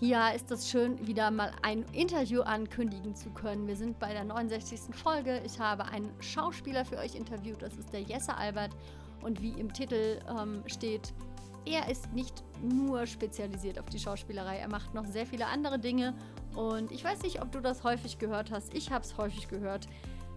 Ja, ist das schön, wieder mal ein Interview ankündigen zu können. Wir sind bei der 69. Folge. Ich habe einen Schauspieler für euch interviewt. Das ist der Jesse Albert. Und wie im Titel ähm, steht, er ist nicht nur spezialisiert auf die Schauspielerei. Er macht noch sehr viele andere Dinge. Und ich weiß nicht, ob du das häufig gehört hast. Ich habe es häufig gehört.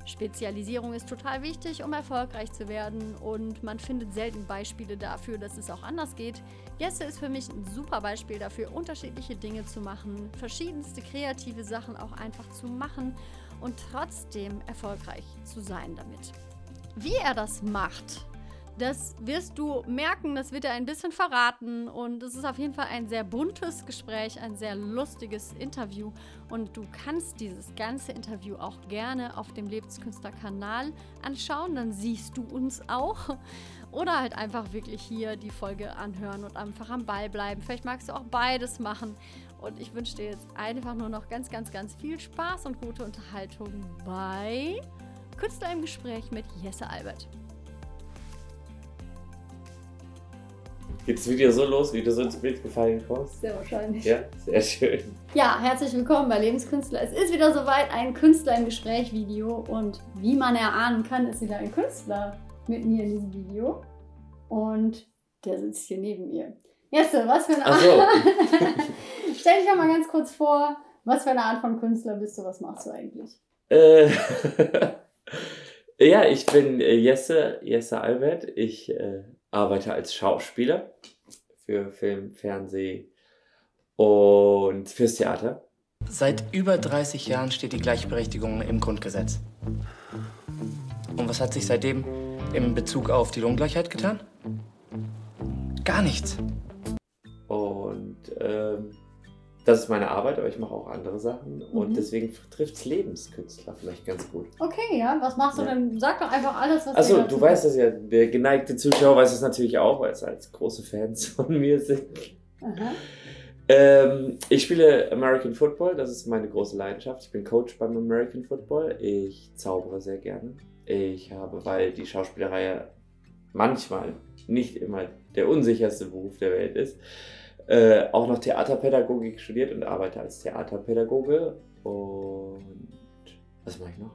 Spezialisierung ist total wichtig, um erfolgreich zu werden und man findet selten Beispiele dafür, dass es auch anders geht. Jesse ist für mich ein super Beispiel dafür, unterschiedliche Dinge zu machen, verschiedenste kreative Sachen auch einfach zu machen und trotzdem erfolgreich zu sein damit. Wie er das macht, das wirst du merken, das wird er ein bisschen verraten. Und es ist auf jeden Fall ein sehr buntes Gespräch, ein sehr lustiges Interview. Und du kannst dieses ganze Interview auch gerne auf dem Lebenskünstler-Kanal anschauen. Dann siehst du uns auch. Oder halt einfach wirklich hier die Folge anhören und einfach am Ball bleiben. Vielleicht magst du auch beides machen. Und ich wünsche dir jetzt einfach nur noch ganz, ganz, ganz viel Spaß und gute Unterhaltung bei Künstler im Gespräch mit Jesse Albert. Geht das Video so los, wie du so ins Bild gefallen kommst? Sehr wahrscheinlich. Ja, sehr schön. Ja, herzlich willkommen bei Lebenskünstler. Es ist wieder soweit ein Künstler im Gespräch Video und wie man erahnen kann, ist wieder ein Künstler mit mir in diesem Video und der sitzt hier neben mir. Jesse, was für eine Art. So. Stell dich doch mal ganz kurz vor, was für eine Art von Künstler bist du, was machst du eigentlich? Äh, ja, ich bin äh, Jesse, Jesse Albert. Ich äh, arbeite als Schauspieler für Film, Fernsehen und fürs Theater. Seit über 30 Jahren steht die Gleichberechtigung im Grundgesetz. Und was hat sich seitdem in Bezug auf die Lohngleichheit getan? Gar nichts. Und ähm, das ist meine Arbeit, aber ich mache auch andere Sachen. Mhm. Und deswegen trifft es Lebenskünstler vielleicht ganz gut. Okay, ja. Was machst du ja. denn? Sag doch einfach alles, was Also, du weißt das ja. Der geneigte Zuschauer weiß es natürlich auch, weil es als große Fans von mir sind. Ähm, ich spiele American Football, das ist meine große Leidenschaft. Ich bin Coach beim American Football. Ich zaubere sehr gerne. Ich habe, weil die Schauspielerei manchmal, nicht immer der unsicherste Beruf der Welt ist, äh, auch noch Theaterpädagogik studiert und arbeite als Theaterpädagoge. Und was mache ich noch?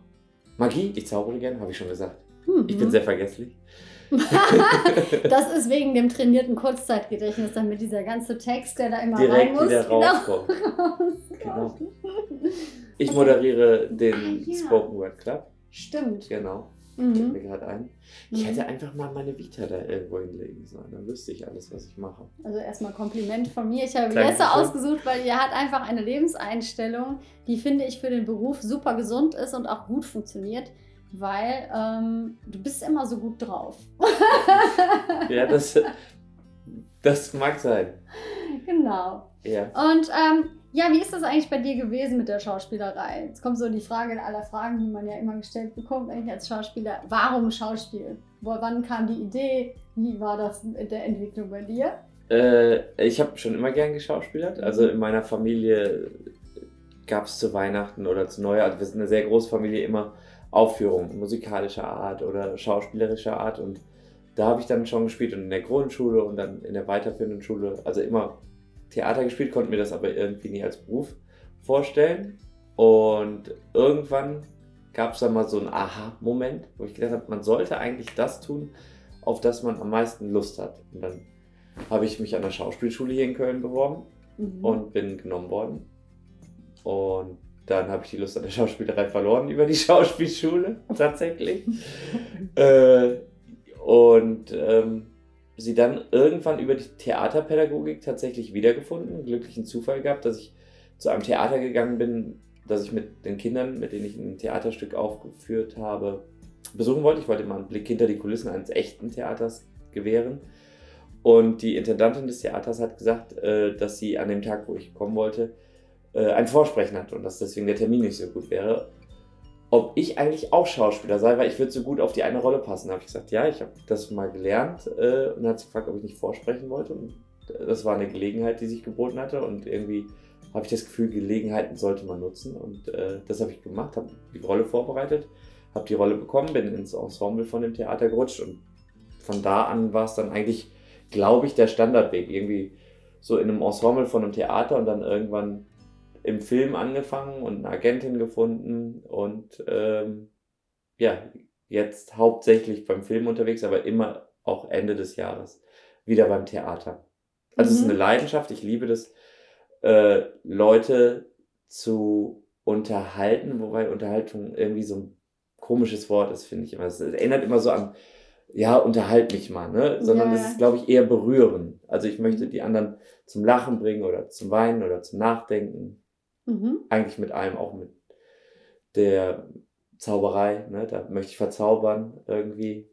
Magie, ich zaubere gerne, habe ich schon gesagt. Mhm. Ich bin sehr vergesslich. das ist wegen dem trainierten Kurzzeitgedächtnis, damit dieser ganze Text, der da immer Direkt rein muss, wieder genau rauskommt. genau. Ich moderiere den ah, ja. Spoken Word Club. Stimmt. Genau. Mhm. Fällt mir gerade ein. Ich mhm. hätte einfach mal meine Vita da irgendwo hinlegen sollen. Dann wüsste ich alles, was ich mache. Also erstmal Kompliment von mir. Ich habe Jesse ausgesucht, weil ihr hat einfach eine Lebenseinstellung, die finde ich für den Beruf super gesund ist und auch gut funktioniert. Weil ähm, du bist immer so gut drauf. ja, das, das mag sein. Genau. Ja. Und ähm, ja, wie ist das eigentlich bei dir gewesen mit der Schauspielerei? Jetzt kommt so die Frage aller Fragen, die man ja immer gestellt bekommt, eigentlich als Schauspieler. Warum Schauspiel? Wo, wann kam die Idee? Wie war das mit der Entwicklung bei dir? Äh, ich habe schon immer gern geschauspielert. Also in meiner Familie gab es zu Weihnachten oder zu Neujahr, also wir sind eine sehr große Familie, immer Aufführungen musikalischer Art oder schauspielerischer Art. Und da habe ich dann schon gespielt und in der Grundschule und dann in der weiterführenden Schule, also immer Theater gespielt, konnte mir das aber irgendwie nie als Beruf vorstellen. Und irgendwann gab es dann mal so einen Aha-Moment, wo ich gedacht habe, man sollte eigentlich das tun, auf das man am meisten Lust hat. Und dann habe ich mich an der Schauspielschule hier in Köln beworben mhm. und bin genommen worden. Und dann habe ich die Lust an der Schauspielerei verloren über die Schauspielschule, tatsächlich. äh, und ähm, sie dann irgendwann über die Theaterpädagogik tatsächlich wiedergefunden, einen glücklichen Zufall gehabt, dass ich zu einem Theater gegangen bin, das ich mit den Kindern, mit denen ich ein Theaterstück aufgeführt habe, besuchen wollte. Ich wollte mal einen Blick hinter die Kulissen eines echten Theaters gewähren. Und die Intendantin des Theaters hat gesagt, äh, dass sie an dem Tag, wo ich kommen wollte, äh, ein Vorsprechen hat und dass deswegen der Termin nicht so gut wäre ob ich eigentlich auch Schauspieler sei, weil ich würde so gut auf die eine Rolle passen. Da habe ich gesagt, ja, ich habe das mal gelernt äh, und dann hat sie gefragt, ob ich nicht vorsprechen wollte. Und das war eine Gelegenheit, die sich geboten hatte und irgendwie habe ich das Gefühl, Gelegenheiten sollte man nutzen und äh, das habe ich gemacht, habe die Rolle vorbereitet, habe die Rolle bekommen, bin ins Ensemble von dem Theater gerutscht und von da an war es dann eigentlich, glaube ich, der Standardweg. Irgendwie so in einem Ensemble von einem Theater und dann irgendwann im Film angefangen und eine Agentin gefunden und ähm, ja, jetzt hauptsächlich beim Film unterwegs, aber immer auch Ende des Jahres wieder beim Theater. Also mhm. es ist mhm. eine Leidenschaft, ich liebe das, äh, Leute zu unterhalten, wobei Unterhaltung irgendwie so ein komisches Wort ist, finde ich immer. Es erinnert immer so an, ja, unterhalt mich mal, ne? Sondern es ist, glaube ich, eher berühren. Also ich möchte die anderen zum Lachen bringen oder zum Weinen oder zum Nachdenken. Mhm. Eigentlich mit allem, auch mit der Zauberei, ne? Da möchte ich verzaubern irgendwie.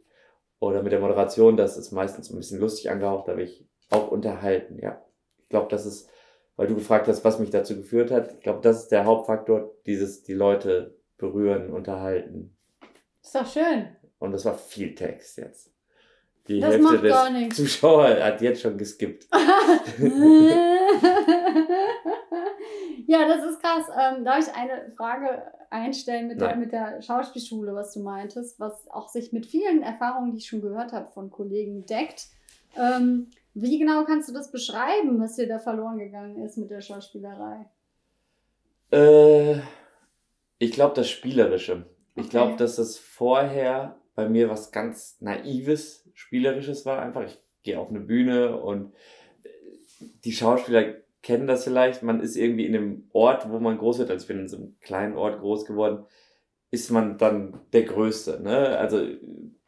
Oder mit der Moderation, das ist meistens ein bisschen lustig angehaucht, da will ich auch unterhalten, ja. Ich glaube, das ist, weil du gefragt hast, was mich dazu geführt hat, ich glaube, das ist der Hauptfaktor, dieses, die Leute berühren, unterhalten. Ist doch schön. Und das war viel Text jetzt. Die das Hälfte des Zuschauer hat jetzt schon geskippt. ja, das ist krass. Ähm, darf ich eine Frage einstellen mit der, mit der Schauspielschule, was du meintest, was auch sich mit vielen Erfahrungen, die ich schon gehört habe von Kollegen, deckt. Ähm, wie genau kannst du das beschreiben, was dir da verloren gegangen ist mit der Schauspielerei? Äh, ich glaube, das Spielerische. Okay. Ich glaube, dass es vorher bei mir was ganz Naives, Spielerisches war. Einfach, ich gehe auf eine Bühne und die Schauspieler kennen das vielleicht. Man ist irgendwie in einem Ort, wo man groß wird. Ich bin in so einem kleinen Ort groß geworden. Ist man dann der Größte. Ne? Also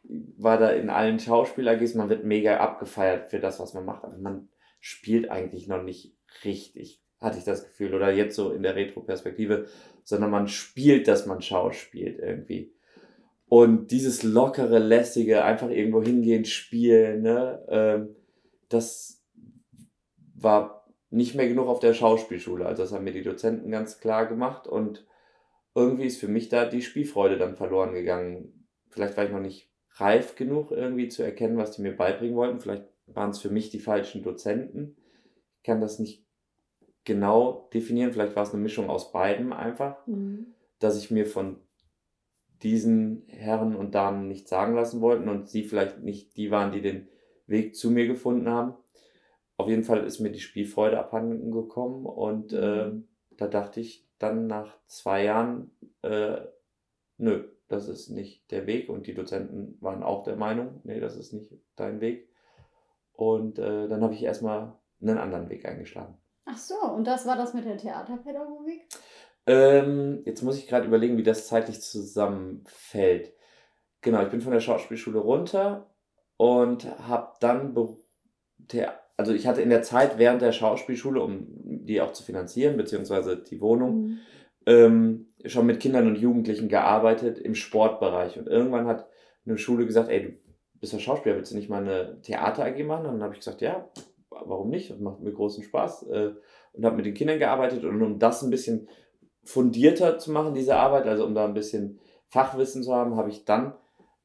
war da in allen Schauspiel-AGs, man wird mega abgefeiert für das, was man macht. Aber man spielt eigentlich noch nicht richtig, hatte ich das Gefühl. Oder jetzt so in der Retro-Perspektive, sondern man spielt, dass man schauspielt irgendwie. Und dieses lockere, lässige, einfach irgendwo hingehen, spielen, ne, ähm, das war nicht mehr genug auf der Schauspielschule. Also das haben mir die Dozenten ganz klar gemacht und irgendwie ist für mich da die Spielfreude dann verloren gegangen. Vielleicht war ich noch nicht reif genug, irgendwie zu erkennen, was die mir beibringen wollten. Vielleicht waren es für mich die falschen Dozenten. Ich kann das nicht genau definieren. Vielleicht war es eine Mischung aus beidem einfach, mhm. dass ich mir von diesen Herren und Damen nicht sagen lassen wollten und sie vielleicht nicht die waren, die den Weg zu mir gefunden haben. Auf jeden Fall ist mir die Spielfreude abhanden gekommen und äh, da dachte ich dann nach zwei Jahren, äh, nö, das ist nicht der Weg und die Dozenten waren auch der Meinung, nee, das ist nicht dein Weg. Und äh, dann habe ich erstmal einen anderen Weg eingeschlagen. Ach so, und das war das mit der Theaterpädagogik? Ähm, jetzt muss ich gerade überlegen, wie das zeitlich zusammenfällt. Genau, ich bin von der Schauspielschule runter und habe dann, also ich hatte in der Zeit während der Schauspielschule, um die auch zu finanzieren, beziehungsweise die Wohnung, mhm. ähm, schon mit Kindern und Jugendlichen gearbeitet im Sportbereich. Und irgendwann hat eine Schule gesagt, ey, du bist ja Schauspieler, willst du nicht mal eine Theater-AG machen? Und dann habe ich gesagt, ja, warum nicht? Das macht mir großen Spaß. Äh, und habe mit den Kindern gearbeitet und um das ein bisschen fundierter zu machen, diese Arbeit, also um da ein bisschen Fachwissen zu haben, habe ich dann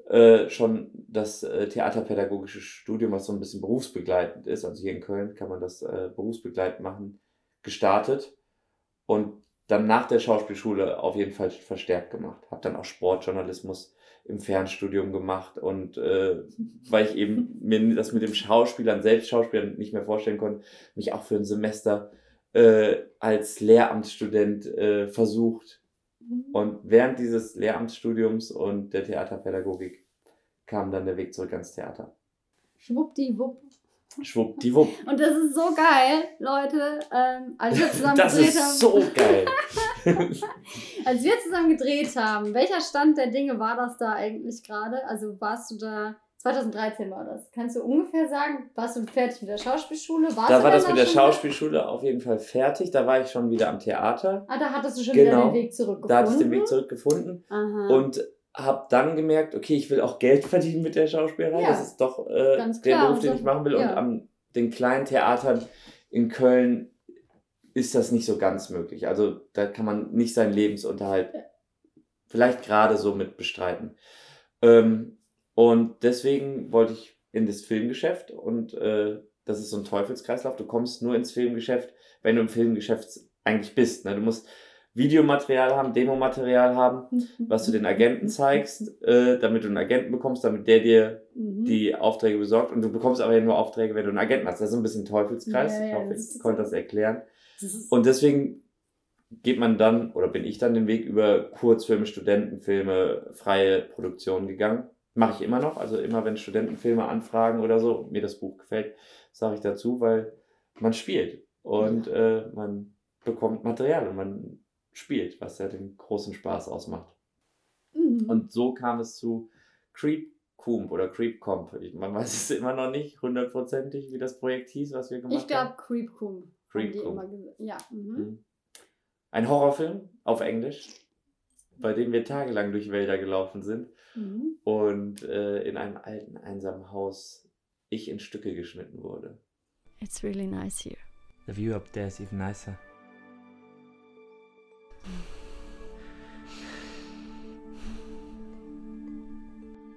äh, schon das äh, theaterpädagogische Studium, was so ein bisschen berufsbegleitend ist, also hier in Köln kann man das äh, berufsbegleitend machen, gestartet und dann nach der Schauspielschule auf jeden Fall verstärkt gemacht. Habe dann auch Sportjournalismus im Fernstudium gemacht und äh, weil ich eben mir das mit dem Schauspielern, selbst Schauspielern nicht mehr vorstellen konnte, mich auch für ein Semester äh, als Lehramtsstudent äh, versucht. Mhm. Und während dieses Lehramtsstudiums und der Theaterpädagogik kam dann der Weg zurück ans Theater. Schwuppdiwupp. Schwuppdiwupp. Und das ist so geil, Leute. Ähm, als wir zusammen das gedreht ist haben. so geil. als wir zusammen gedreht haben, welcher Stand der Dinge war das da eigentlich gerade? Also warst du da 2013 war das. Kannst du ungefähr sagen, warst du fertig mit der Schauspielschule? Warst da war das mit der Schauspielschule auf jeden Fall fertig. Da war ich schon wieder am Theater. Ah, da hattest du schon genau. wieder den Weg zurückgefunden. Da hatte ich den Weg zurückgefunden. Aha. Und habe dann gemerkt, okay, ich will auch Geld verdienen mit der Schauspielerei. Ja. Das ist doch äh, der Beruf, den ich machen will. Ja. Und an den kleinen Theatern in Köln ist das nicht so ganz möglich. Also da kann man nicht seinen Lebensunterhalt vielleicht gerade so mit bestreiten. Ähm, und deswegen wollte ich in das Filmgeschäft und äh, das ist so ein Teufelskreislauf. Du kommst nur ins Filmgeschäft, wenn du im Filmgeschäft eigentlich bist. Ne? Du musst Videomaterial haben, Demomaterial haben, was du den Agenten zeigst, äh, damit du einen Agenten bekommst, damit der dir Mhm. die Aufträge besorgt. Und du bekommst aber ja nur Aufträge, wenn du einen Agenten hast. Das ist ein bisschen Teufelskreis. Ja, ja, ich hoffe, ich konnte das erklären. Das Und deswegen geht man dann, oder bin ich dann den Weg über Kurzfilme, Studentenfilme, freie Produktionen gegangen. Mache ich immer noch. Also immer, wenn Studentenfilme anfragen oder so, mir das Buch gefällt, sage ich dazu, weil man spielt und äh, man bekommt Material und man spielt, was ja den großen Spaß ausmacht. Mhm. Und so kam es zu Creep Comb oder Creep Comp. Ich, man weiß es immer noch nicht hundertprozentig, wie das Projekt hieß, was wir gemacht ich glaube, haben. Creep Coom. Creep haben die Coom. immer gesagt. Ja. Mhm. Mhm. Ein Horrorfilm auf Englisch, bei dem wir tagelang durch Wälder gelaufen sind Mhm. und äh, in einem alten, einsamen Haus ich in Stücke geschnitten wurde. It's really nice here. The view up there is even nicer.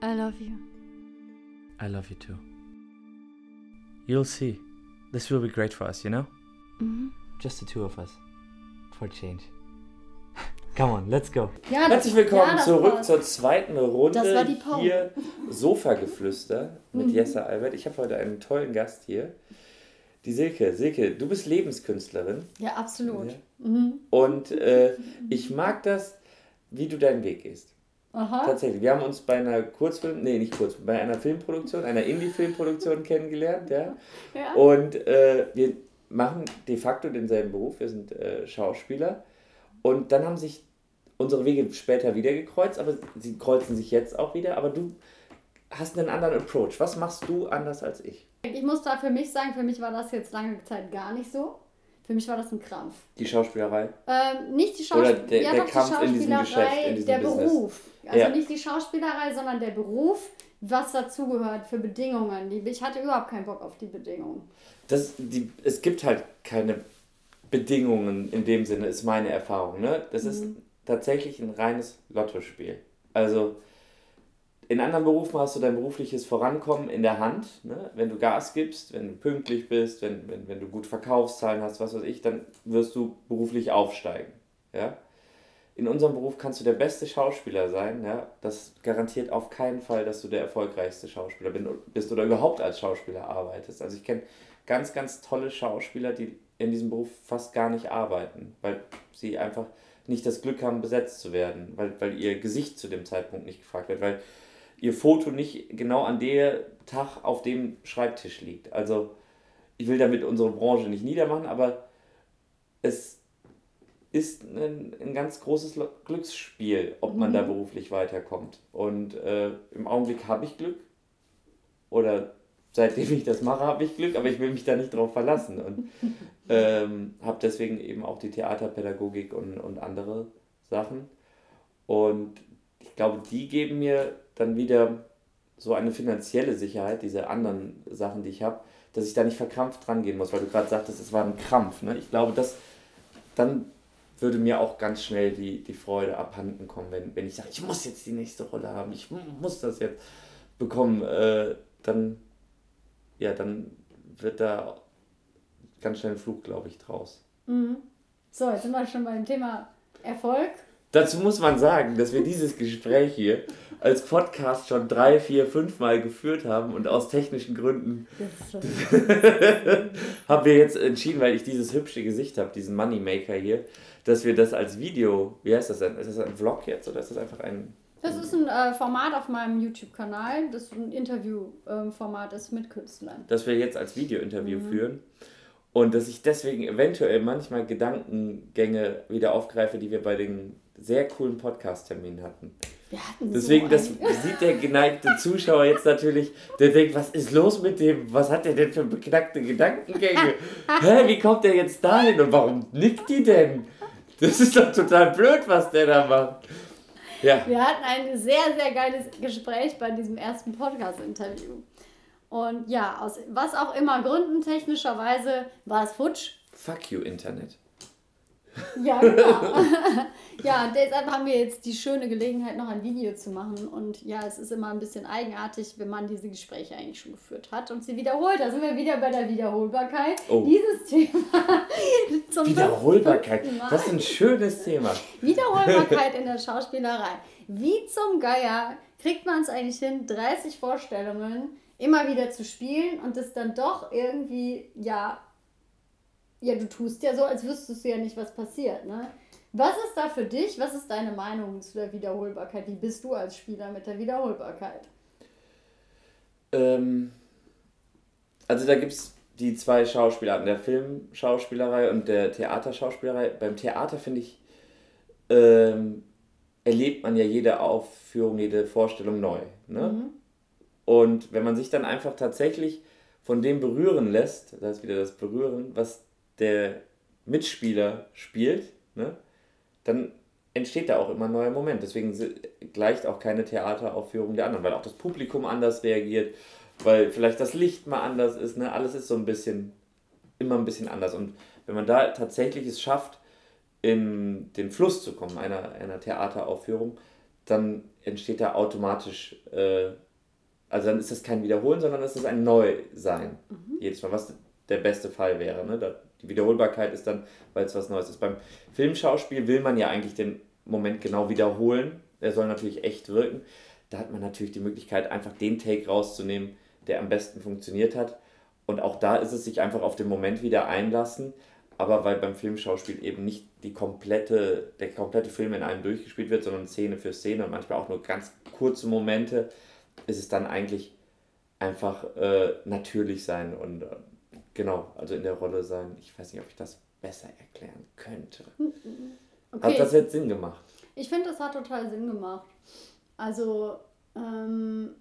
I love you. I love you too. You'll see. This will be great for us, you know? Mhm. Just the two of us. For change. Come on, let's go. Ja, Herzlich willkommen ja, zurück passt. zur zweiten Runde Das war die Pause. hier Sofageflüster mit Mhm. Jessa Albert. Ich habe heute einen tollen Gast hier. Die Silke. Silke, du bist Lebenskünstlerin Ja, absolut. Ja. Mhm. und äh, ich mag das, wie du deinen Weg gehst. Aha. Tatsächlich. Wir haben uns bei einer Kurzfilm, nee, nicht Kurzfilm, bei einer Filmproduktion, einer Indie-Filmproduktion kennengelernt, ja. Ja. Und äh, wir machen de facto denselben Beruf, wir sind äh, Schauspieler. Und dann haben sich unsere Wege später wieder gekreuzt, aber sie kreuzen sich jetzt auch wieder. Aber du hast einen anderen Approach. Was machst du anders als ich? Ich muss da für mich sagen, für mich war das jetzt lange Zeit gar nicht so. Für mich war das ein Krampf. Die Schauspielerei? Ähm, nicht die Oder Schauspielerei, der- ja, der doch, Kampf die in diesem Geschäft, in diesem der Business. Beruf. Also Ja. nicht die Schauspielerei, sondern der Beruf, was dazugehört für Bedingungen. Ich hatte überhaupt keinen Bock auf die Bedingungen. Das, die, es gibt halt keine Bedingungen in dem Sinne, ist meine Erfahrung. Ne? Das ist tatsächlich ein reines Lottospiel. Also in anderen Berufen hast du dein berufliches Vorankommen in der Hand. Ne? Wenn du Gas gibst, wenn du pünktlich bist, wenn, wenn, wenn du gut Verkaufszahlen hast, was weiß ich, dann wirst du beruflich aufsteigen. Ja? In unserem Beruf kannst du der beste Schauspieler sein. Ja? Das garantiert auf keinen Fall, dass du der erfolgreichste Schauspieler bist oder überhaupt als Schauspieler arbeitest. Also ich kenne ganz, ganz tolle Schauspieler, die in diesem Beruf fast gar nicht arbeiten, weil sie einfach nicht das Glück haben, besetzt zu werden, weil, weil ihr Gesicht zu dem Zeitpunkt nicht gefragt wird, weil ihr Foto nicht genau an der Tag auf dem Schreibtisch liegt. Also ich will damit unsere Branche nicht niedermachen, aber es ist ein, ein ganz großes Glücksspiel, ob man da beruflich weiterkommt. Und äh, im Augenblick habe ich Glück. Oder seitdem ich das mache, habe ich Glück, aber ich will mich da nicht drauf verlassen. Und ähm, habe deswegen eben auch die Theaterpädagogik und, und andere Sachen. Und ich glaube, die geben mir dann wieder so eine finanzielle Sicherheit, diese anderen Sachen, die ich habe, dass ich da nicht verkrampft dran gehen muss, weil du gerade sagtest, es war ein Krampf. Ne? Ich glaube, das dann würde mir auch ganz schnell die, die Freude abhanden kommen, wenn, wenn ich sage, ich muss jetzt die nächste Rolle haben, ich muss das jetzt bekommen, äh, dann, ja, dann wird da ganz schnell ein Flug, glaube ich, draus. Mhm. So, jetzt sind wir schon beim Thema Erfolg. Dazu muss man sagen, dass wir dieses Gespräch hier als Podcast schon drei, vier, fünf Mal geführt haben und aus technischen Gründen haben wir jetzt entschieden, weil ich dieses hübsche Gesicht habe, diesen Moneymaker hier, dass wir das als Video, wie heißt das denn? Ist das ein Vlog jetzt oder ist das einfach ein... Das ist ein äh, Format auf meinem YouTube-Kanal, das ein Interview-Format ist mit Künstlern. dass wir jetzt als Video-Interview führen und dass ich deswegen eventuell manchmal Gedankengänge wieder aufgreife, die wir bei den sehr coolen Podcast-Terminen hatten. Wir hatten Deswegen, so das sieht der geneigte Zuschauer jetzt natürlich, der denkt, was ist los mit dem, was hat der denn für beknackte Gedankengänge? Hä, wie kommt der jetzt dahin und warum nickt die denn? Das ist doch total blöd, was der da macht. Ja, Wir hatten ein sehr, sehr geiles Gespräch bei diesem ersten Podcast-Interview. Und ja, aus was auch immer Gründen technischerweise war es futsch. fuck you, Internet. Ja, genau. ja, und deshalb haben wir jetzt die schöne Gelegenheit, noch ein Video zu machen. Und ja, es ist immer ein bisschen eigenartig, wenn man diese Gespräche eigentlich schon geführt hat und sie wiederholt. Da sind wir wieder bei der Wiederholbarkeit. Oh. Dieses Thema zum Wiederholbarkeit. Das ist ein schönes Thema. Wiederholbarkeit in der Schauspielerei. Wie zum Geier kriegt man es eigentlich hin, 30 Vorstellungen immer wieder zu spielen und das dann doch irgendwie, ja, ja, du tust ja so, als wüsstest du ja nicht, was passiert, ne? Was ist da für dich? Was ist deine Meinung zu der Wiederholbarkeit? Wie bist du als Spieler mit der Wiederholbarkeit? Ähm, also da gibt es die zwei Schauspielarten, der Filmschauspielerei und der Theaterschauspielerei. Beim Theater finde ich, ähm, erlebt man ja jede Aufführung, jede Vorstellung neu. Ne? Mhm. Und wenn man sich dann einfach tatsächlich von dem berühren lässt, das ist wieder das Berühren, was der Mitspieler spielt, ne, dann entsteht da auch immer ein neuer Moment. Deswegen gleicht auch keine Theateraufführung der anderen, weil auch das Publikum anders reagiert, weil vielleicht das Licht mal anders ist. Ne? Alles ist so ein bisschen, immer ein bisschen anders. Und wenn man da tatsächlich es schafft, in den Fluss zu kommen, einer, einer Theateraufführung, dann entsteht da automatisch, äh, also dann ist das kein Wiederholen, sondern es ist ein Neusein. Mhm. Jedes Mal, was der beste Fall wäre. Ne? Da, die Wiederholbarkeit ist dann, weil es was Neues ist. Beim Filmschauspiel will man ja eigentlich den Moment genau wiederholen. Der soll natürlich echt wirken. Da hat man natürlich die Möglichkeit, einfach den Take rauszunehmen, der am besten funktioniert hat. Und auch da ist es sich einfach auf den Moment wieder einlassen. Aber weil beim Filmschauspiel eben nicht die komplette, der komplette Film in einem durchgespielt wird, sondern Szene für Szene und manchmal auch nur ganz kurze Momente, ist es dann eigentlich einfach äh, natürlich sein und äh, Genau, also in der Rolle sein. Ich weiß nicht, ob ich das besser erklären könnte. Okay. Hat das jetzt Sinn gemacht? Ich finde, das hat total Sinn gemacht. Also, ähm,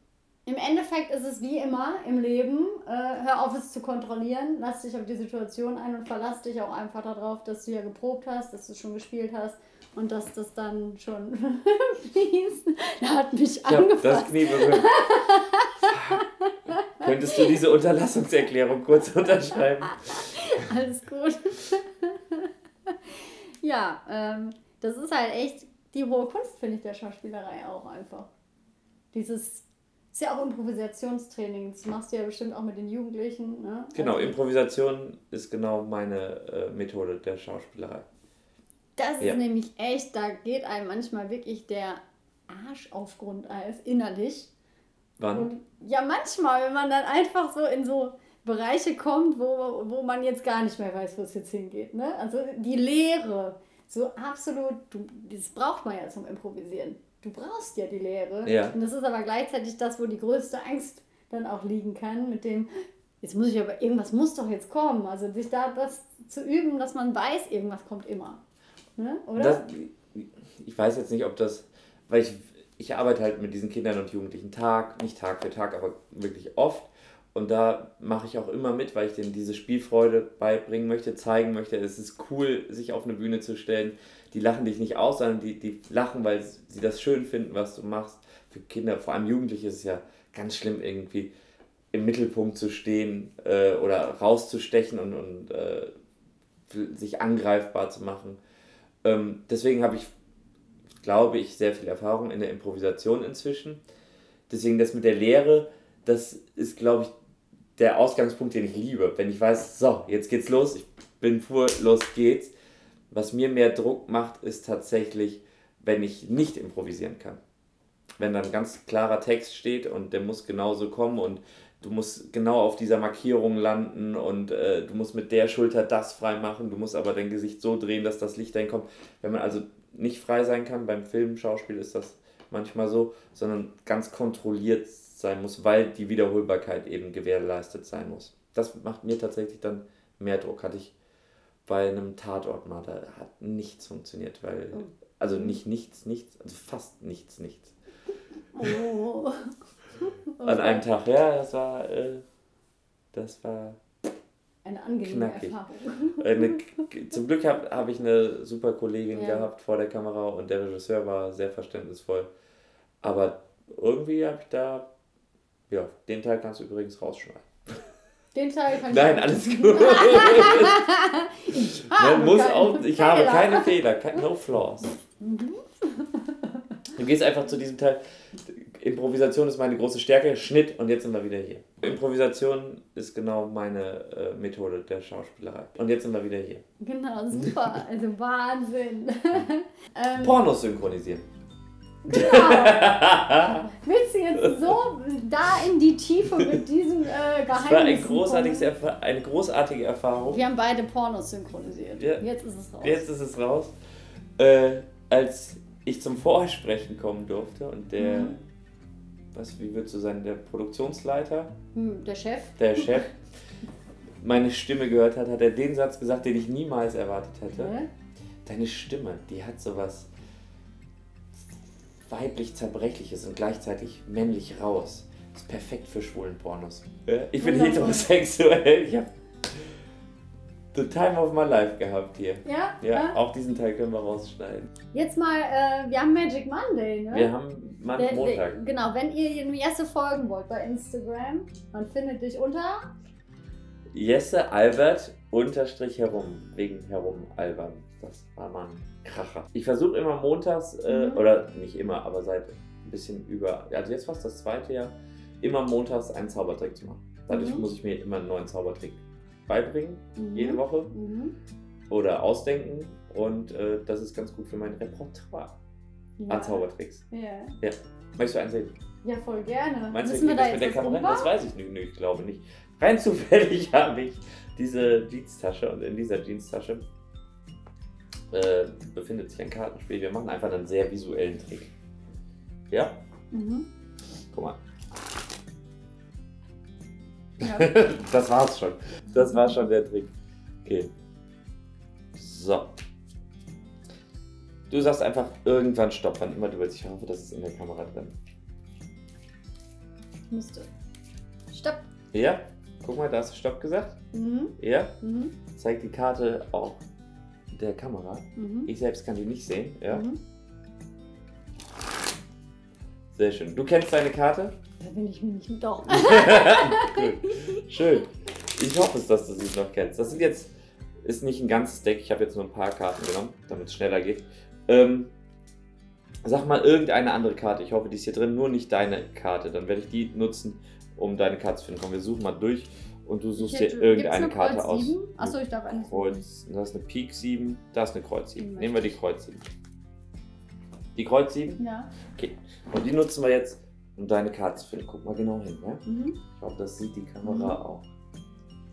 im Endeffekt ist es wie immer im Leben, äh, hör auf es zu kontrollieren, lass dich auf die Situation ein und verlass dich auch einfach darauf, dass du ja geprobt hast, dass du schon gespielt hast und dass das dann schon fließt. Da hat mich ja, angefasst. Das Knie berührt. Könntest du diese Unterlassungserklärung kurz unterschreiben? Alles gut. ja, ähm, das ist halt echt die hohe Kunst, finde ich, der Schauspielerei auch einfach. Dieses ist ja auch Improvisationstraining. Das machst du ja bestimmt auch mit den Jugendlichen. Ne? Genau, also, Improvisation ist genau meine äh, Methode der Schauspielerei. Das ja. ist nämlich echt, da geht einem manchmal wirklich der Arsch auf Grundeis innerlich. Wann? Und ja, manchmal, wenn man dann einfach so in so Bereiche kommt, wo, wo man jetzt gar nicht mehr weiß, wo es jetzt hingeht. Ne? Also die Lehre, so absolut, du, das braucht man ja zum Improvisieren. Du brauchst ja die Lehre. Ja. Und das ist aber gleichzeitig das, wo die größte Angst dann auch liegen kann, mit dem, jetzt muss ich aber, irgendwas muss doch jetzt kommen. Also sich da das zu üben, dass man weiß, irgendwas kommt immer. Ne? Oder? Das, ich weiß jetzt nicht, ob das, weil ich ich arbeite halt mit diesen Kindern und Jugendlichen Tag, nicht Tag für Tag, aber wirklich oft. Und da mache ich auch immer mit, weil ich denen diese Spielfreude beibringen möchte, zeigen möchte. Es ist cool, sich auf eine Bühne zu stellen. Die lachen dich nicht aus, sondern die, die lachen, weil sie das schön finden, was du machst. Für Kinder, vor allem Jugendliche, ist es ja ganz schlimm, irgendwie im Mittelpunkt zu stehen äh, oder rauszustechen und, und äh, sich angreifbar zu machen. Ähm, deswegen habe ich glaube ich, sehr viel Erfahrung in der Improvisation inzwischen. Deswegen das mit der Lehre, das ist, glaube ich, der Ausgangspunkt, den ich liebe. Wenn ich weiß, so, jetzt geht's los, ich bin vor, los geht's. Was mir mehr Druck macht, ist tatsächlich, wenn ich nicht improvisieren kann. Wenn dann ganz klarer Text steht und der muss genauso kommen und du musst genau auf dieser Markierung landen und äh, du musst mit der Schulter das frei machen, du musst aber dein Gesicht so drehen, dass das Licht dahin kommt. Wenn man also nicht frei sein kann. Beim Filmschauspiel ist das manchmal so, sondern ganz kontrolliert sein muss, weil die Wiederholbarkeit eben gewährleistet sein muss. Das macht mir tatsächlich dann mehr Druck. Hatte ich bei einem Tatort mal, da hat nichts funktioniert, weil, oh. also nicht nichts, nichts, also fast nichts, nichts. Oh. An einem Tag, ja, das war, äh, das war eine angenehme knackig. Erfahrung. Eine, zum Glück habe hab ich eine super Kollegin ja. gehabt vor der Kamera und der Regisseur war sehr verständnisvoll. Aber irgendwie habe ich da, ja, den Teil kannst du übrigens rausschneiden. Den Teil kann ich Nein, alles gut. ich Man muss auch, ich habe keine Fehler, no flaws. Mhm. Du gehst einfach zu diesem Teil. Improvisation ist meine große Stärke, Schnitt und jetzt sind wir wieder hier. Improvisation ist genau meine äh, Methode der Schauspielerei. Und jetzt sind wir wieder hier. Genau, super. Also Wahnsinn. ähm, Pornos synchronisieren. Genau. Willst du jetzt so da in die Tiefe mit diesem äh, Das war ein Geheimnis? großartiges eine großartige Erfahrung. Wir haben beide Pornos synchronisiert. Ja. Jetzt ist es raus. Jetzt ist es raus. Äh, als ich zum Vorsprechen kommen durfte und der, Mhm. Was, wie würdest du sagen, der Produktionsleiter, Hm, der Chef. der Chef, meine Stimme gehört hat, hat er den Satz gesagt, den ich niemals erwartet hätte. Hä? Deine Stimme, die hat sowas weiblich zerbrechliches und gleichzeitig männlich raus. Ist perfekt für schwulen Pornos. Ja? Ich bin Wundervoll. heterosexuell. Ich habe the time of my life gehabt hier. Ja? Ja, auch diesen Teil können wir rausschneiden. Jetzt mal, äh, wir haben Magic Monday, ne? Wir haben Mann Der- der- Montag. genau, wenn ihr erste folgen wollt bei Instagram, dann findet dich unter. Jesse Albert unterstrich herum. Wegen herum albern. Das war mal ein Kracher. Ich versuche immer montags, äh, Mhm. oder nicht immer, aber seit ein bisschen über, also jetzt fast das zweite Jahr, immer montags einen Zaubertrick zu machen. Dadurch Mhm. muss ich mir immer einen neuen Zaubertrick beibringen, Mhm. jede Woche. Mhm. Oder ausdenken. Und äh, das ist ganz gut für mein Repertoire Ja. an Zaubertricks. Ja. Möchtest du einen sehen? ja, voll gerne. Meinst du, Müssen wir geht da das mit der jetzt Kamera? Das weiß ich nicht. Ich glaube nicht. Rein zufällig habe ich diese Jeans-Tasche und in dieser Jeans-Tasche äh, befindet sich ein Kartenspiel. Wir machen einfach einen sehr visuellen Trick. Ja? Mhm. Guck mal. Ja. das war's schon. Das war schon der Trick. Okay. So. Du sagst einfach irgendwann Stopp, wann immer du willst. Ich hoffe, das ist in der Kamera drin. Müsste. Stopp. Ja? Guck mal, da hast du Stopp gesagt. Mhm. Ja? Mhm. Zeigt die Karte auch der Kamera. Mhm. Ich selbst kann die nicht sehen. Ja? Mhm. Sehr schön. Du kennst deine Karte? Da bin ich mir nicht mit. Doch. Gut. Schön. Ich hoffe es, dass du sie noch kennst. Das sind jetzt, ist nicht ein ganzes Deck. Ich habe jetzt nur ein paar Karten genommen, damit es schneller geht. Ähm, sag mal irgendeine andere Karte. Ich hoffe, die ist hier drin. Nur nicht deine Karte. Dann werde ich die nutzen, um deine Karte zu finden. Komm, wir suchen mal durch und du suchst dir irgendeine Karte aus. Achso, ich darf eine. Kreuz, da ist eine Pik 7, da ist eine Kreuz 7. Die Nehmen wir die Kreuz 7. Die Kreuz 7? Ja. Okay. Und die nutzen wir jetzt, um deine Karte zu finden. Guck mal genau hin, ja? Mhm. Ich glaube, das sieht die Kamera Mhm. auch.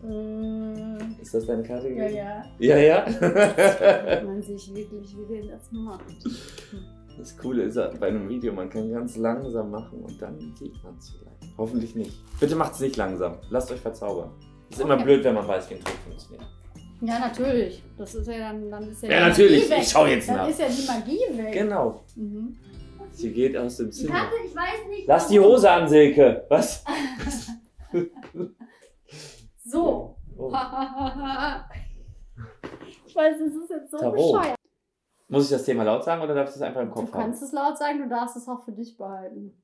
Äh, Ist das deine Karte ja, ja. Ja, ja. Man sich wirklich, wie der das macht. Das Coole ist bei einem Video, man kann ganz langsam machen und dann sieht man es vielleicht. Hoffentlich nicht. Bitte macht es nicht langsam. Lasst euch verzaubern. Ist immer Okay. blöd, wenn man weiß, wie ein Trick funktioniert. Ja, natürlich. Das ist ja dann, dann ist ja, Ja, die natürlich. Magie weg. Ich schau jetzt Dann nach. ist ja die Magie weg. Genau. Mhm. Sie geht aus dem Zimmer. Karte, ich weiß nicht. Lass die. Hose an, Silke. Was? So. Oh. ich weiß, es ist jetzt so Tarot. bescheuert. Muss ich das Thema laut sagen oder darf ich das einfach im Du Kopf haben? kannst es laut sagen, du darfst es auch für dich behalten.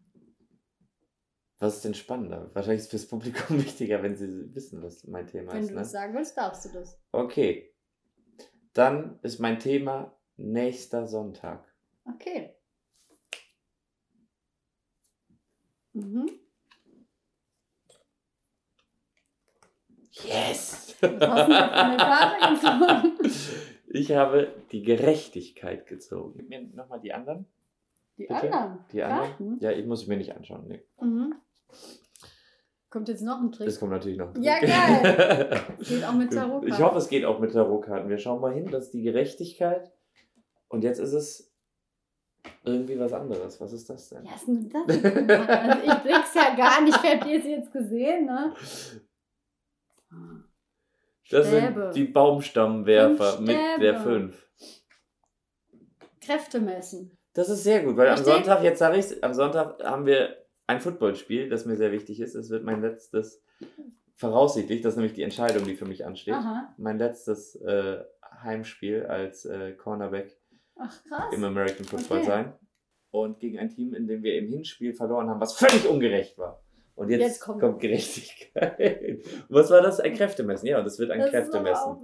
Was ist denn spannender? Wahrscheinlich ist es fürs Publikum wichtiger, wenn sie wissen, was mein Thema Wenn ist. du Ne? das sagen willst, darfst du das. Okay. Dann ist mein Thema nächster Sonntag. Okay. Mhm. Yes! Was hast du denn für eine Karte gezogen? Ich habe die Gerechtigkeit gezogen. Gib mir nochmal die anderen. Die Bitte? anderen. Die anderen? Karten? Ja, ich muss ich mir nicht anschauen. Nee. Mhm. Kommt jetzt noch ein Trick. Das kommt natürlich noch. Ja, geil. Geht auch mit Tarotkarten. Ich hoffe, es geht auch mit Tarotkarten. Wir schauen mal hin, das ist die Gerechtigkeit. Und jetzt ist es irgendwie was anderes. Was ist das denn? Ja, ist denn das? Also ich blick's ja gar nicht. Habt ihr es jetzt gesehen, ne? Das Stäbe. sind die Baumstammwerfer mit der Stäbe. 5. Kräfte messen. Das ist sehr gut, weil am Richtig? Sonntag, jetzt sage ich am Sonntag haben wir ein Footballspiel, das mir sehr wichtig ist. Es wird mein letztes, voraussichtlich, das ist nämlich die Entscheidung, die für mich ansteht, Aha. mein letztes äh, Heimspiel als äh, Cornerback Ach, im American Football Okay. sein. Und gegen ein Team, in dem wir im Hinspiel verloren haben, was völlig ungerecht war. Und jetzt, Jetzt kommt- kommt, Gerechtigkeit. was war das? Ein Kräftemessen. Ja, und das wird ein Das Kräftemessen.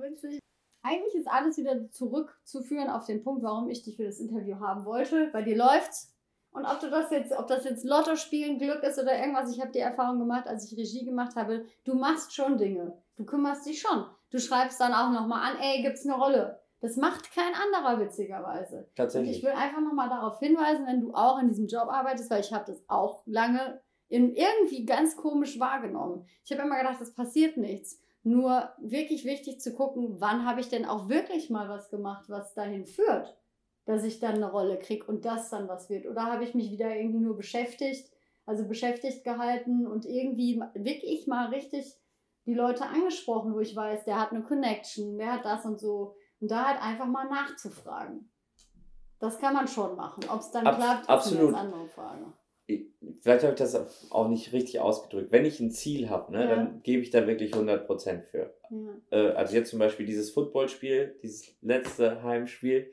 Eigentlich ist alles wieder zurückzuführen auf den Punkt, warum ich dich für das Interview haben wollte. Bei dir läuft's. Und ob du das jetzt, ob das jetzt Lotto spielen, Glück ist oder irgendwas, ich habe die Erfahrung gemacht, als ich Regie gemacht habe, du machst schon Dinge. Du kümmerst dich schon. Du schreibst dann auch nochmal an, ey, gibt's eine Rolle? Das macht kein anderer witzigerweise. Tatsächlich. Und ich will einfach nochmal darauf hinweisen, wenn du auch in diesem Job arbeitest, weil ich habe das auch lange irgendwie ganz komisch wahrgenommen. Ich habe immer gedacht, es passiert nichts. Nur wirklich wichtig zu gucken, wann habe ich denn auch wirklich mal was gemacht, was dahin führt, dass ich dann eine Rolle kriege und das dann was wird. Oder habe ich mich wieder irgendwie nur beschäftigt, also beschäftigt gehalten und irgendwie wirklich mal richtig die Leute angesprochen, wo ich weiß, der hat eine Connection, der hat das und so. Und da halt einfach mal nachzufragen. Das kann man schon machen. Ob es dann Ab, klappt, ist absolut. eine ganz andere Frage. Vielleicht habe ich das auch nicht richtig ausgedrückt. Wenn ich ein Ziel habe, ne, Ja. dann gebe ich da wirklich 100% für. Ja. Äh, also jetzt zum Beispiel dieses Footballspiel, dieses letzte Heimspiel,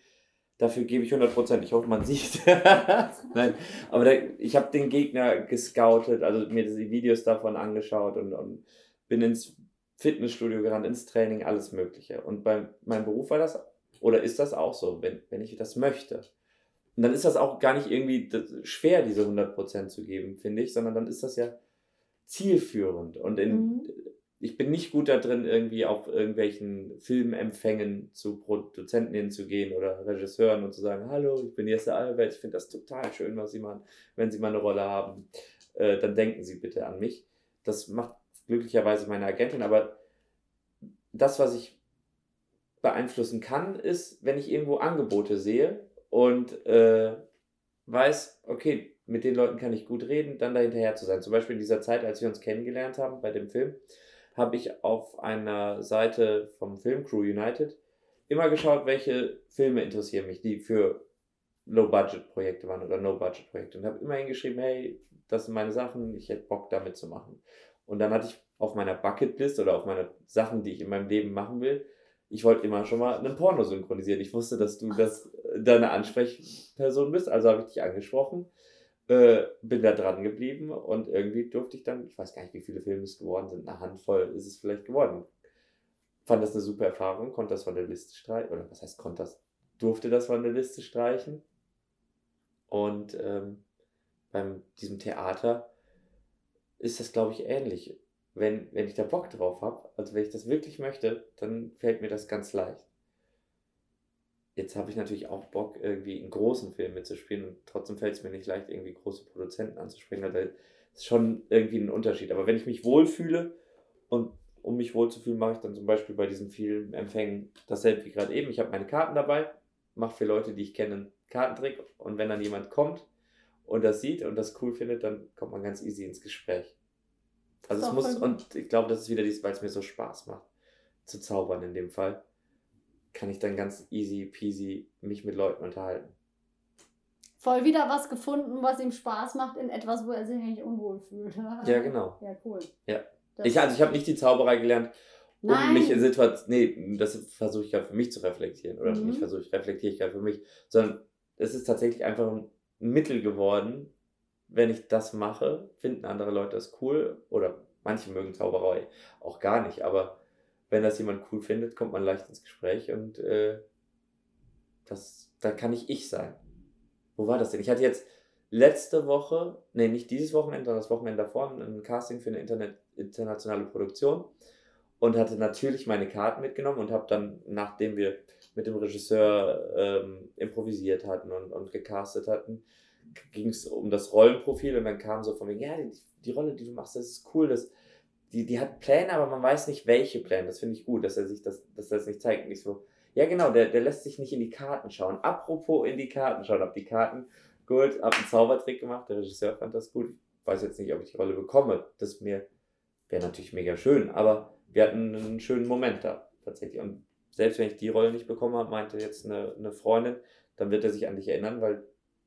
dafür gebe ich 100%. Ich hoffe, man sieht. Nein, aber da, ich habe den Gegner gescoutet, also mir die Videos davon angeschaut und, und bin ins Fitnessstudio gerannt, ins Training, alles Mögliche. Und bei meinem Beruf war das, oder ist das auch so, wenn, wenn ich das möchte. Und dann ist das auch gar nicht irgendwie schwer, diese 100% zu geben, finde ich, sondern dann ist das ja zielführend. Und in, Mhm. ich bin nicht gut da drin, irgendwie auf irgendwelchen Filmempfängen zu Produzenten hinzugehen oder Regisseuren und zu sagen, hallo, ich bin Jesse Albert, ich finde das total schön, was Sie machen. Wenn Sie mal eine Rolle haben, äh, dann denken Sie bitte an mich. Das macht glücklicherweise meine Agentin, aber das, was ich beeinflussen kann, ist, wenn ich irgendwo Angebote sehe und äh, weiß, okay, mit den Leuten kann ich gut reden, dann da hinterher zu sein. Zum Beispiel in dieser Zeit, als wir uns kennengelernt haben bei dem Film, habe ich auf einer Seite vom Film Crew United immer geschaut, welche Filme interessieren mich, die für Low-Budget-Projekte waren oder No-Budget-Projekte. Und habe immer hingeschrieben, hey, das sind meine Sachen, ich hätte Bock damit zu machen. Und dann hatte ich auf meiner Bucketlist oder auf meine Sachen, die ich in meinem Leben machen will, ich wollte immer schon mal einen Porno synchronisieren. Ich wusste, dass du das deine Ansprechperson bist, also habe ich dich angesprochen, äh, bin da dran geblieben und irgendwie durfte ich dann, ich weiß gar nicht, wie viele Filme es geworden sind, eine Handvoll ist es vielleicht geworden. Fand das eine super Erfahrung, konnte das von der Liste streichen, oder was heißt konnte das, durfte das von der Liste streichen. Und ähm, beim diesem Theater ist das, glaube ich, ähnlich. Wenn, wenn ich da Bock drauf habe, also wenn ich das wirklich möchte, dann fällt mir das ganz leicht. Jetzt habe ich natürlich auch Bock, irgendwie in großen Filmen mitzuspielen und trotzdem fällt es mir nicht leicht, irgendwie große Produzenten anzusprechen. Das ist schon irgendwie ein Unterschied. Aber wenn ich mich wohlfühle und um mich wohlzufühlen, mache ich dann zum Beispiel bei diesen vielen Empfängen dasselbe wie gerade eben. Ich habe meine Karten dabei, mache für Leute, die ich kenne, einen Kartentrick und wenn dann jemand kommt und das sieht und das cool findet, dann kommt man ganz easy ins Gespräch. Also es muss, und ich glaube, das ist wieder dies, weil es mir so Spaß macht, zu zaubern in dem Fall, kann ich dann ganz easy peasy mich mit Leuten unterhalten. Voll wieder was gefunden, was ihm Spaß macht in etwas, wo er sich eigentlich unwohl fühlt. Ja, genau. Ja, cool. Ja. Das- Ich, also ich habe nicht die Zauberei gelernt, um Nein. mich in Situationen, nee, das versuche ich gerade für mich zu reflektieren oder Mhm. nicht versuche ich, reflektiere ich gerade für mich, sondern es ist tatsächlich einfach ein Mittel geworden, wenn ich das mache, finden andere Leute das cool oder manche mögen Zauberei auch gar nicht, aber wenn das jemand cool findet, kommt man leicht ins Gespräch und äh, das, da kann ich ich sein. Wo war das denn? Ich hatte jetzt letzte Woche, nee, nicht dieses Wochenende, sondern das Wochenende davor, ein Casting für eine Internet, internationale Produktion und hatte natürlich meine Karten mitgenommen und habe dann, nachdem wir mit dem Regisseur ähm, improvisiert hatten und, und gecastet hatten, ging es um das Rollenprofil und dann kam so von wegen, ja, die, die Rolle, die du machst, das ist cool, das, die, die hat Pläne, aber man weiß nicht, welche Pläne. Das finde ich gut, dass er sich das, dass er das nicht zeigt. Und ich so, ja genau, der, der lässt sich nicht in die Karten schauen. Apropos in die Karten schauen, hab die Karten gut, hab einen Zaubertrick gemacht, der Regisseur fand das gut. Ich weiß jetzt nicht, ob ich die Rolle bekomme. Das mir wäre natürlich mega schön, aber wir hatten einen schönen Moment da tatsächlich. Und selbst wenn ich die Rolle nicht bekommen habe, meinte jetzt eine, eine Freundin, dann wird er sich an dich erinnern, weil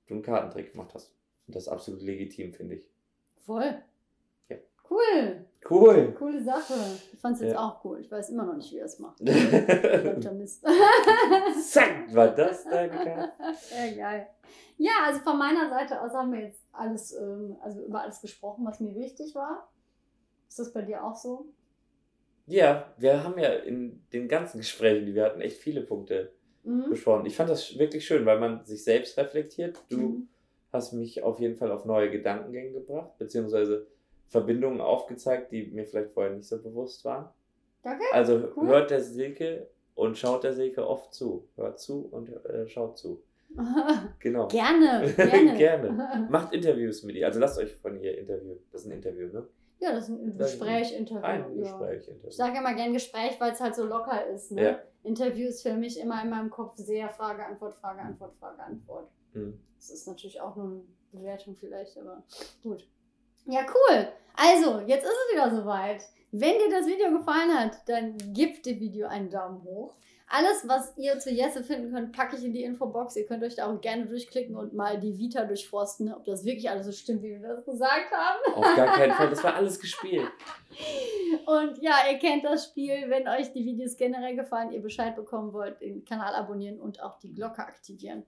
du einen Kartentrick gemacht hast. Und das ist absolut legitim, finde ich. Voll. Ja. Cool. Cool! Coole Sache. Ich fand es jetzt Ja. auch cool. Ich weiß immer noch nicht, wie er es macht. Verdammter Mist. Zack, war das deine Karte? Ja, geil. Ja, also von meiner Seite aus haben wir jetzt alles, ähm, also über alles gesprochen, was mir wichtig war. Ist das bei dir auch so? Ja, wir haben ja in den ganzen Gesprächen, die wir hatten, echt viele Punkte Mhm. besprochen. Ich fand das wirklich schön, weil man sich selbst reflektiert. Du Mhm. hast mich auf jeden Fall auf neue Gedankengänge gebracht, beziehungsweise Verbindungen aufgezeigt, die mir vielleicht vorher nicht so bewusst waren. Danke. Also Cool. hört der Silke und schaut der Silke oft zu. Hört zu und äh, schaut zu. Genau. gerne, gerne. Gerne. Macht Interviews mit ihr. Also lasst euch von ihr interviewen. Das ist ein Interview, ne? Ja, das ist ein Gespräch, Interview. Ein ja. Gespräch. Ich Interview. sage immer gern Gespräch, weil es halt so locker ist. Ne? Ja. Interview ist für mich immer in meinem Kopf sehr Frage, Antwort, Frage, Antwort, Frage, Antwort. Mhm. Das ist natürlich auch nur eine Bewertung vielleicht, aber gut. Ja, cool. Also, jetzt ist es wieder soweit. Wenn dir das Video gefallen hat, dann gib dem Video einen Daumen hoch. Alles, was ihr zu Jesse finden könnt, packe ich in die Infobox. Ihr könnt euch da auch gerne durchklicken und mal die Vita durchforsten, ob das wirklich alles so stimmt, wie wir das gesagt haben. Auf gar keinen Fall. Das war alles gespielt. Und ja, ihr kennt das Spiel. Wenn euch die Videos generell gefallen, ihr Bescheid bekommen wollt, den Kanal abonnieren und auch die Glocke aktivieren.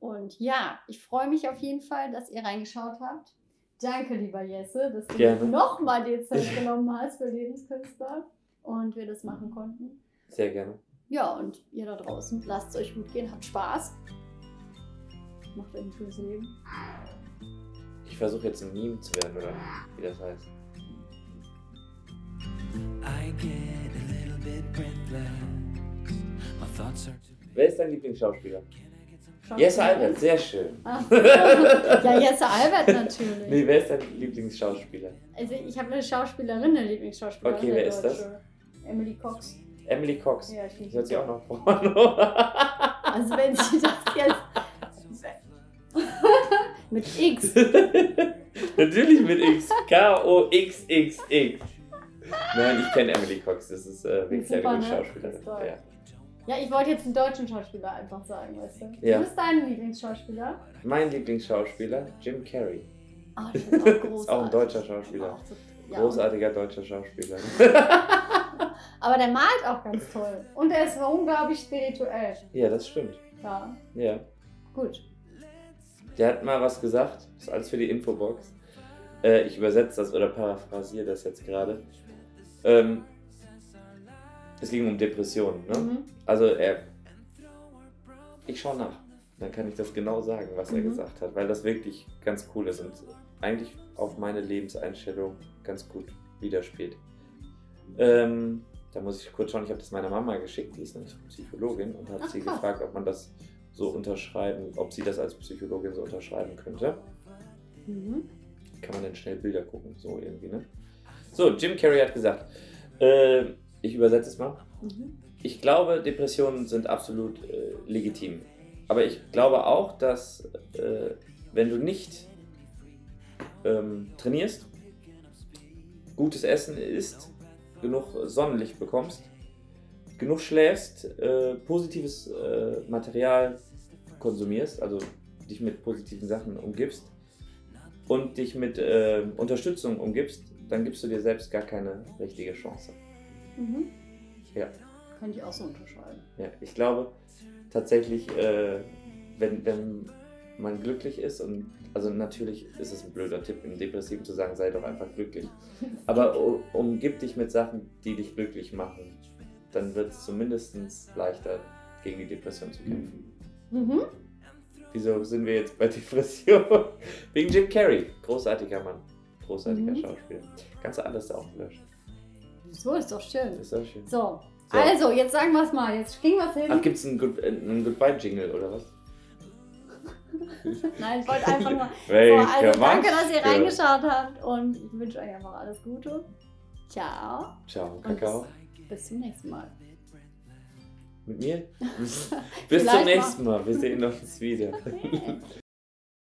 Und ja, ich freue mich auf jeden Fall, dass ihr reingeschaut habt. Danke, lieber Jesse, dass du Gerne. nochmal die Zeit genommen hast für Lebenskünstler und wir das machen konnten. Sehr gerne. Ja, und ihr da draußen, lasst es euch gut gehen, habt Spaß. Macht euch ein schönes Leben. Ich versuche jetzt ein Meme zu werden, oder wie das heißt. Wer ist dein Lieblingsschauspieler? Jesse Albert, sehr schön. Ach ja, Jesse Albert natürlich. Nee, wer ist dein Lieblingsschauspieler? Also ich habe eine Schauspielerin, eine Lieblingsschauspielerin. Okay, wer ist das? deutsche. Emily Cox. Emily Cox. Ja, ich Das hört sich auch liebe noch Porno. Also wenn sie das jetzt... Mit X. Natürlich mit X. K-O-X-X-X. Nein, ich kenne Emily Cox. Das ist äh, wirklich sehr Super, gute ne? Schauspielerin. Ja. Ja, ich wollte jetzt einen deutschen Schauspieler einfach sagen, weißt du. Ja. Du bist dein Lieblingsschauspieler. Mein Lieblingsschauspieler, Jim Carrey. Ah, das ist auch großartig. Ist auch ein deutscher Schauspieler. So- ja, Großartiger deutscher Schauspieler. Aber der malt auch ganz toll. Und er ist unglaublich spirituell. ja, das stimmt. Ja, Ja. gut. Der hat mal was gesagt. Das ist alles für die Infobox. Äh, ich übersetze das oder paraphrasiere das jetzt gerade. Ähm, es ging um Depressionen. Ne? Mhm. Also er. Ich schaue nach. Dann kann ich das genau sagen, was er Mhm. gesagt hat, weil das wirklich ganz cool ist und eigentlich auf meine Lebenseinstellung ganz gut widerspiegelt. Ähm, da muss ich kurz schauen, ich habe das meiner Mama geschickt, die ist nämlich Psychologin und habe Ach, sie krass. gefragt, ob man das so unterschreiben, ob sie das als Psychologin so unterschreiben könnte. Mhm. Kann man dann schnell Bilder gucken, so irgendwie, ne? So, Jim Carrey hat gesagt, äh, ich übersetze es mal. Mhm. Ich glaube, Depressionen sind absolut äh, legitim. Aber ich glaube auch, dass äh, wenn du nicht ähm, trainierst, gutes Essen isst, genug Sonnenlicht bekommst, genug schläfst, äh, positives äh, Material konsumierst, also dich mit positiven Sachen umgibst und dich mit äh, Unterstützung umgibst, dann gibst du dir selbst gar keine richtige Chance. Mhm. Ja. Könnte ich auch so unterschreiben. Ja, ich glaube tatsächlich, äh, wenn, wenn man glücklich ist und also natürlich ist es ein blöder Tipp, im Depressiven zu sagen, sei doch einfach glücklich. Aber umgib dich mit Sachen, die dich glücklich machen. Dann wird es zumindest leichter, gegen die Depression zu kämpfen. Mhm. Wieso sind wir jetzt bei Depression? Wegen Jim Carrey. Großartiger Mann. Großartiger Mhm. Schauspieler. Kannst du alles da auch löschen. So ist doch schön. Ist auch schön. So. So. Also, jetzt sagen wir es mal. Jetzt kriegen wir es hin. Ach, gibt es einen, Good, äh, einen Goodbye-Jingle oder was? Nein, ich wollte einfach nur. So, Welche also danke, dass ihr reingeschaut habt und ich wünsche euch einfach alles Gute. Ciao. Ciao, Und Kakao. bis, bis zum nächsten Mal. Mit mir? Bis zum nächsten Mal. Wir sehen uns wieder.